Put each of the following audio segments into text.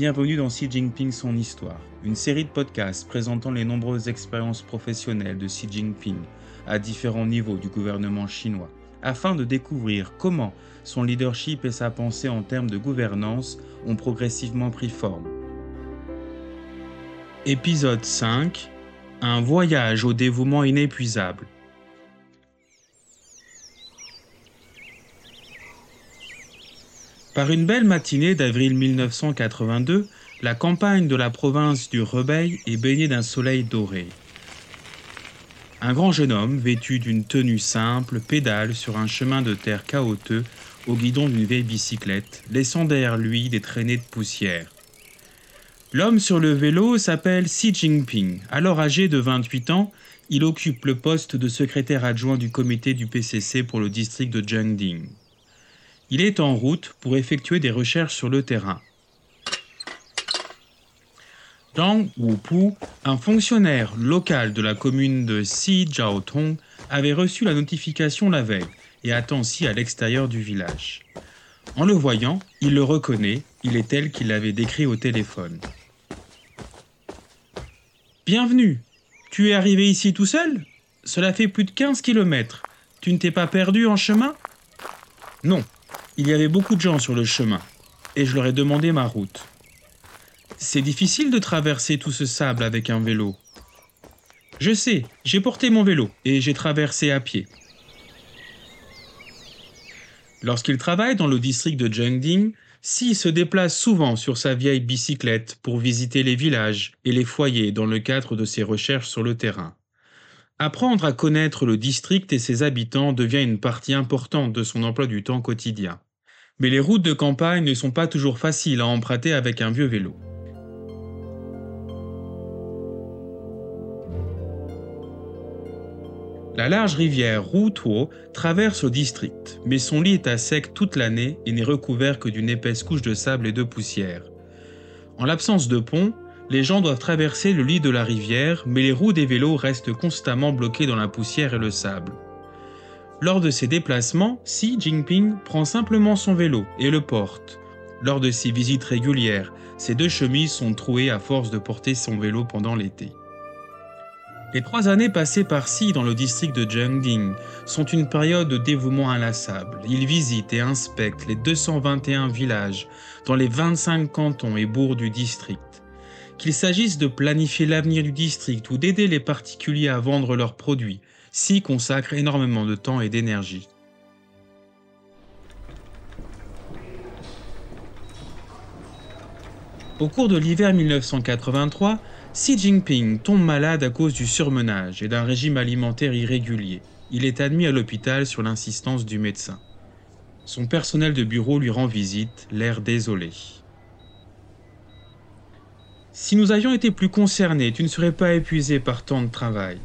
Bienvenue dans Xi Jinping Son Histoire, une série de podcasts présentant les nombreuses expériences professionnelles de Xi Jinping à différents niveaux du gouvernement chinois, afin de découvrir comment son leadership et sa pensée en termes de gouvernance ont progressivement pris forme. Épisode 5 Un voyage au dévouement inépuisable. Par une belle matinée d'avril 1982, la campagne de la province du Rebeil est baignée d'un soleil doré. Un grand jeune homme, vêtu d'une tenue simple, pédale sur un chemin de terre chaotique au guidon d'une vieille bicyclette, laissant derrière lui des traînées de poussière. L'homme sur le vélo s'appelle Xi Jinping. Alors âgé de 28 ans, il occupe le poste de secrétaire adjoint du comité du PCC pour le district de Jiangding il est en route pour effectuer des recherches sur le terrain. Zhang Wupu, un fonctionnaire local de la commune de Xijiaotong, avait reçu la notification la veille et attend si à l'extérieur du village. En le voyant, il le reconnaît, il est tel qu'il l'avait décrit au téléphone. Bienvenue. Tu es arrivé ici tout seul? Cela fait plus de 15 kilomètres. Tu ne t'es pas perdu en chemin? Non, il y avait beaucoup de gens sur le chemin, et je leur ai demandé ma route. C'est difficile de traverser tout ce sable avec un vélo. Je sais, j'ai porté mon vélo et j'ai traversé à pied. Lorsqu'il travaille dans le district de Jiangding, Si se déplace souvent sur sa vieille bicyclette pour visiter les villages et les foyers dans le cadre de ses recherches sur le terrain. Apprendre à connaître le district et ses habitants devient une partie importante de son emploi du temps quotidien. Mais les routes de campagne ne sont pas toujours faciles à emprunter avec un vieux vélo. La large rivière Rutuo traverse le district, mais son lit est à sec toute l'année et n'est recouvert que d'une épaisse couche de sable et de poussière. En l'absence de pont, les gens doivent traverser le lit de la rivière, mais les roues des vélos restent constamment bloquées dans la poussière et le sable. Lors de ses déplacements, Xi Jinping prend simplement son vélo et le porte. Lors de ses visites régulières, ses deux chemises sont trouées à force de porter son vélo pendant l'été. Les trois années passées par Xi dans le district de Jiangding sont une période de dévouement inlassable. Il visite et inspecte les 221 villages dans les 25 cantons et bourgs du district. Qu'il s'agisse de planifier l'avenir du district ou d'aider les particuliers à vendre leurs produits, s'y consacre énormément de temps et d'énergie. Au cours de l'hiver 1983, Xi Jinping tombe malade à cause du surmenage et d'un régime alimentaire irrégulier. Il est admis à l'hôpital sur l'insistance du médecin. Son personnel de bureau lui rend visite, l'air désolé. Si nous avions été plus concernés, tu ne serais pas épuisé par tant de travail.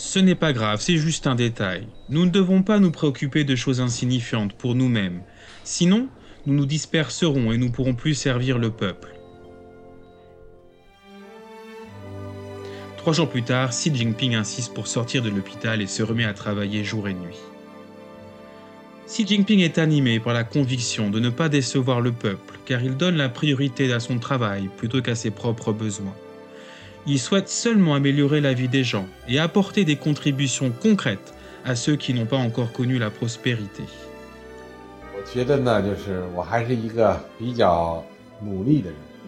Ce n'est pas grave, c'est juste un détail. Nous ne devons pas nous préoccuper de choses insignifiantes pour nous-mêmes. Sinon, nous nous disperserons et nous pourrons plus servir le peuple. Trois jours plus tard, Xi Jinping insiste pour sortir de l'hôpital et se remet à travailler jour et nuit. Xi Jinping est animé par la conviction de ne pas décevoir le peuple, car il donne la priorité à son travail plutôt qu'à ses propres besoins. Il souhaite seulement améliorer la vie des gens et apporter des contributions concrètes à ceux qui n'ont pas encore connu la prospérité.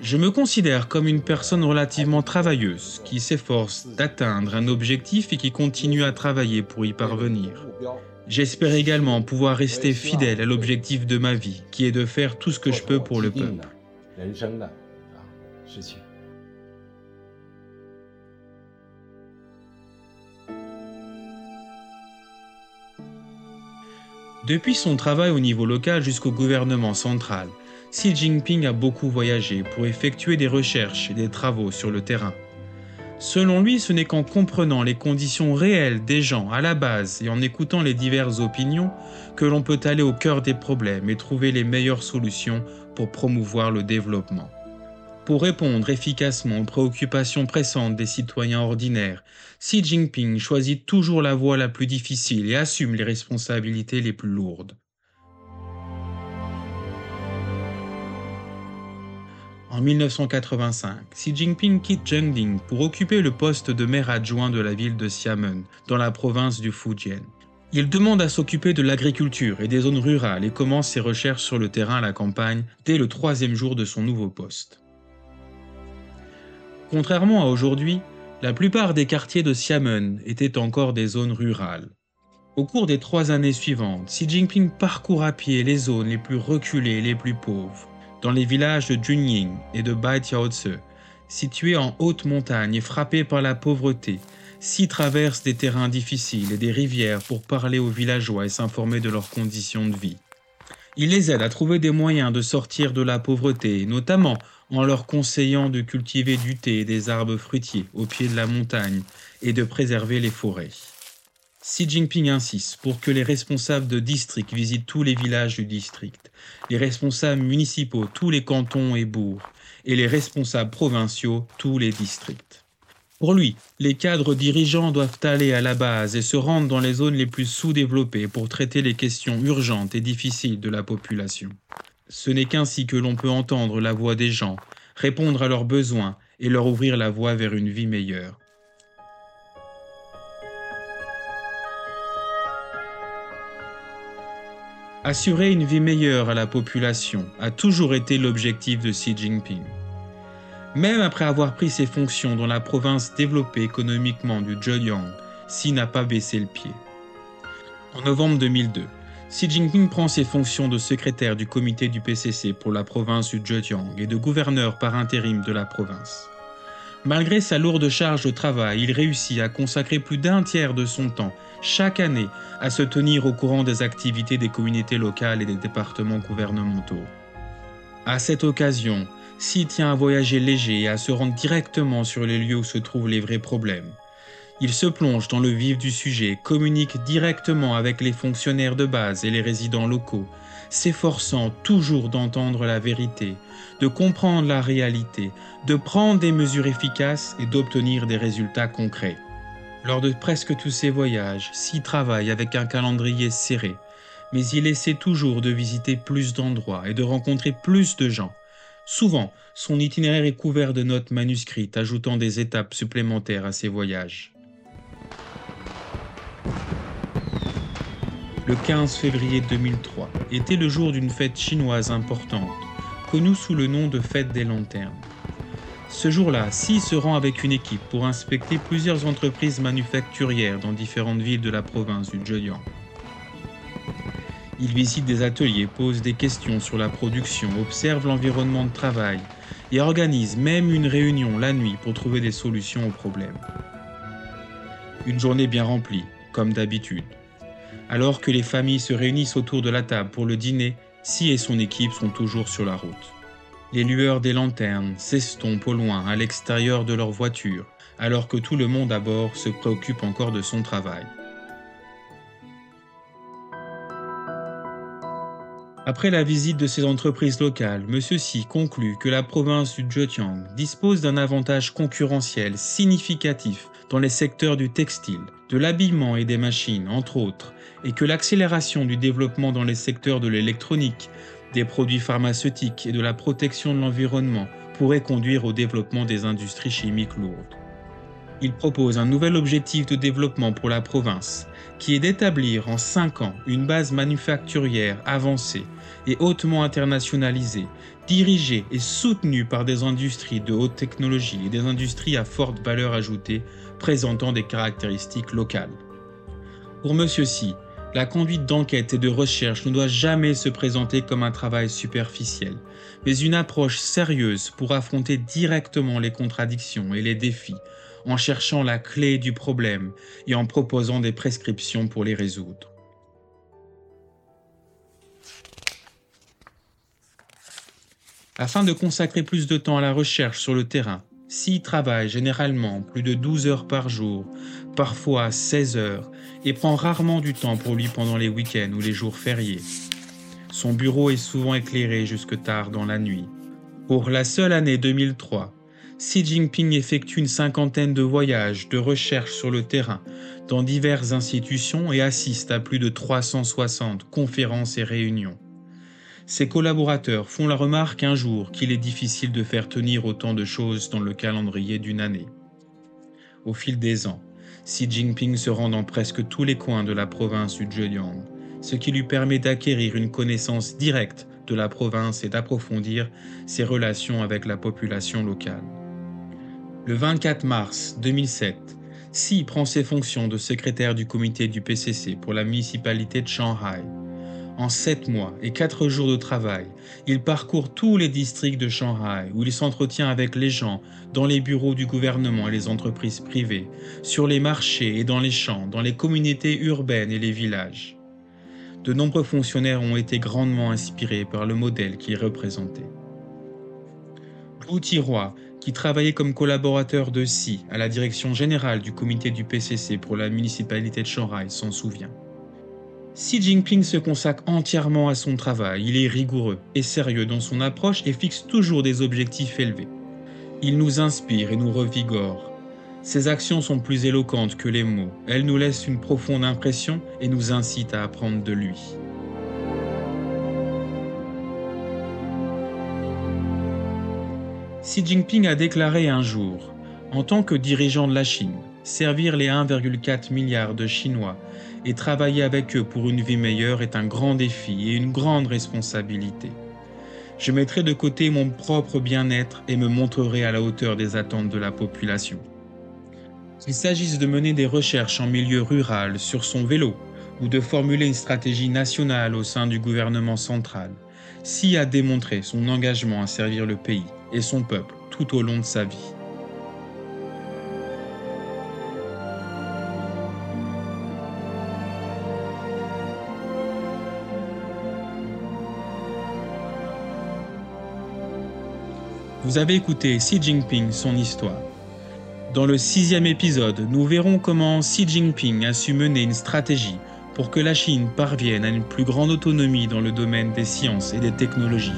Je me considère comme une personne relativement travailleuse, qui s'efforce d'atteindre un objectif et qui continue à travailler pour y parvenir. J'espère également pouvoir rester fidèle à l'objectif de ma vie, qui est de faire tout ce que je peux pour le peuple. Depuis son travail au niveau local jusqu'au gouvernement central, Xi Jinping a beaucoup voyagé pour effectuer des recherches et des travaux sur le terrain. Selon lui, ce n'est qu'en comprenant les conditions réelles des gens à la base et en écoutant les diverses opinions que l'on peut aller au cœur des problèmes et trouver les meilleures solutions pour promouvoir le développement. Pour répondre efficacement aux préoccupations pressantes des citoyens ordinaires, Xi Jinping choisit toujours la voie la plus difficile et assume les responsabilités les plus lourdes. En en 1985, Xi Jinping quitte Zhengding pour occuper le poste de maire adjoint de la ville de Xiamen, dans la province du Fujian. Il demande à s'occuper de l'agriculture et des zones rurales et commence ses recherches sur le terrain à la campagne dès le troisième jour de son nouveau poste. Contrairement à aujourd'hui, la plupart des quartiers de Xiamen étaient encore des zones rurales. Au cours des trois années suivantes, Xi Jinping parcourt à pied les zones les plus reculées et les plus pauvres, dans les villages de Junying et de Baijiaozi, situés en haute montagne et frappés par la pauvreté, Xi traverse des terrains difficiles et des rivières pour parler aux villageois et s'informer de leurs conditions de vie. Il les aide à trouver des moyens de sortir de la pauvreté, notamment en leur conseillant de cultiver du thé et des arbres fruitiers au pied de la montagne et de préserver les forêts. Xi Jinping insiste pour que les responsables de district visitent tous les villages du district, les responsables municipaux tous les cantons et bourgs, et les responsables provinciaux tous les districts. Pour lui, les cadres dirigeants doivent aller à la base et se rendre dans les zones les plus sous-développées pour traiter les questions urgentes et difficiles de la population. Ce n'est qu'ainsi que l'on peut entendre la voix des gens, répondre à leurs besoins et leur ouvrir la voie vers une vie meilleure. Assurer une vie meilleure à la population a toujours été l'objectif de Xi Jinping. Même après avoir pris ses fonctions dans la province développée économiquement du Zhejiang, Xi n'a pas baissé le pied. En novembre 2002, Xi Jinping prend ses fonctions de secrétaire du comité du PCC pour la province du Zhejiang et de gouverneur par intérim de la province. Malgré sa lourde charge de travail, il réussit à consacrer plus d'un tiers de son temps chaque année à se tenir au courant des activités des communautés locales et des départements gouvernementaux. À cette occasion, s'y tient à voyager léger et à se rendre directement sur les lieux où se trouvent les vrais problèmes. Il se plonge dans le vif du sujet, communique directement avec les fonctionnaires de base et les résidents locaux, s'efforçant toujours d'entendre la vérité, de comprendre la réalité, de prendre des mesures efficaces et d'obtenir des résultats concrets. Lors de presque tous ses voyages, s'y travaille avec un calendrier serré, mais il essaie toujours de visiter plus d'endroits et de rencontrer plus de gens, Souvent, son itinéraire est couvert de notes manuscrites ajoutant des étapes supplémentaires à ses voyages. Le 15 février 2003 était le jour d'une fête chinoise importante, connue sous le nom de Fête des Lanternes. Ce jour-là, Si se rend avec une équipe pour inspecter plusieurs entreprises manufacturières dans différentes villes de la province du Zhejiang. Il visite des ateliers, pose des questions sur la production, observe l'environnement de travail et organise même une réunion la nuit pour trouver des solutions aux problèmes. Une journée bien remplie, comme d'habitude. Alors que les familles se réunissent autour de la table pour le dîner, Si et son équipe sont toujours sur la route. Les lueurs des lanternes s'estompent au loin à l'extérieur de leur voiture, alors que tout le monde à bord se préoccupe encore de son travail. Après la visite de ces entreprises locales, M. Xi conclut que la province du Zhejiang dispose d'un avantage concurrentiel significatif dans les secteurs du textile, de l'habillement et des machines, entre autres, et que l'accélération du développement dans les secteurs de l'électronique, des produits pharmaceutiques et de la protection de l'environnement pourrait conduire au développement des industries chimiques lourdes. Il propose un nouvel objectif de développement pour la province, qui est d'établir en 5 ans une base manufacturière avancée et hautement internationalisée, dirigée et soutenue par des industries de haute technologie et des industries à forte valeur ajoutée présentant des caractéristiques locales. Pour M. Si, la conduite d'enquête et de recherche ne doit jamais se présenter comme un travail superficiel, mais une approche sérieuse pour affronter directement les contradictions et les défis, en cherchant la clé du problème et en proposant des prescriptions pour les résoudre. Afin de consacrer plus de temps à la recherche sur le terrain, s'y travaille généralement plus de 12 heures par jour, parfois 16 heures, et prend rarement du temps pour lui pendant les week-ends ou les jours fériés. Son bureau est souvent éclairé jusque tard dans la nuit. Pour la seule année 2003, Xi Jinping effectue une cinquantaine de voyages de recherche sur le terrain dans diverses institutions et assiste à plus de 360 conférences et réunions. Ses collaborateurs font la remarque un jour qu'il est difficile de faire tenir autant de choses dans le calendrier d'une année. Au fil des ans, Xi Jinping se rend dans presque tous les coins de la province du Zhejiang, ce qui lui permet d'acquérir une connaissance directe de la province et d'approfondir ses relations avec la population locale. Le 24 mars 2007, Xi prend ses fonctions de secrétaire du comité du PCC pour la municipalité de Shanghai en sept mois et quatre jours de travail, il parcourt tous les districts de Shanghai où il s'entretient avec les gens, dans les bureaux du gouvernement et les entreprises privées, sur les marchés et dans les champs, dans les communautés urbaines et les villages. De nombreux fonctionnaires ont été grandement inspirés par le modèle qu'il représentait. Wu Tiroy, qui travaillait comme collaborateur de Xi à la direction générale du comité du PCC pour la municipalité de Shanghai, s'en souvient. Xi Jinping se consacre entièrement à son travail, il est rigoureux et sérieux dans son approche et fixe toujours des objectifs élevés. Il nous inspire et nous revigore. Ses actions sont plus éloquentes que les mots, elles nous laissent une profonde impression et nous incitent à apprendre de lui. Xi Jinping a déclaré un jour, en tant que dirigeant de la Chine, servir les 1,4 milliard de Chinois et travailler avec eux pour une vie meilleure est un grand défi et une grande responsabilité. Je mettrai de côté mon propre bien-être et me montrerai à la hauteur des attentes de la population. Qu'il s'agisse de mener des recherches en milieu rural sur son vélo ou de formuler une stratégie nationale au sein du gouvernement central, Xi a démontré son engagement à servir le pays et son peuple tout au long de sa vie. Vous avez écouté Xi Jinping, son histoire. Dans le sixième épisode, nous verrons comment Xi Jinping a su mener une stratégie pour que la Chine parvienne à une plus grande autonomie dans le domaine des sciences et des technologies.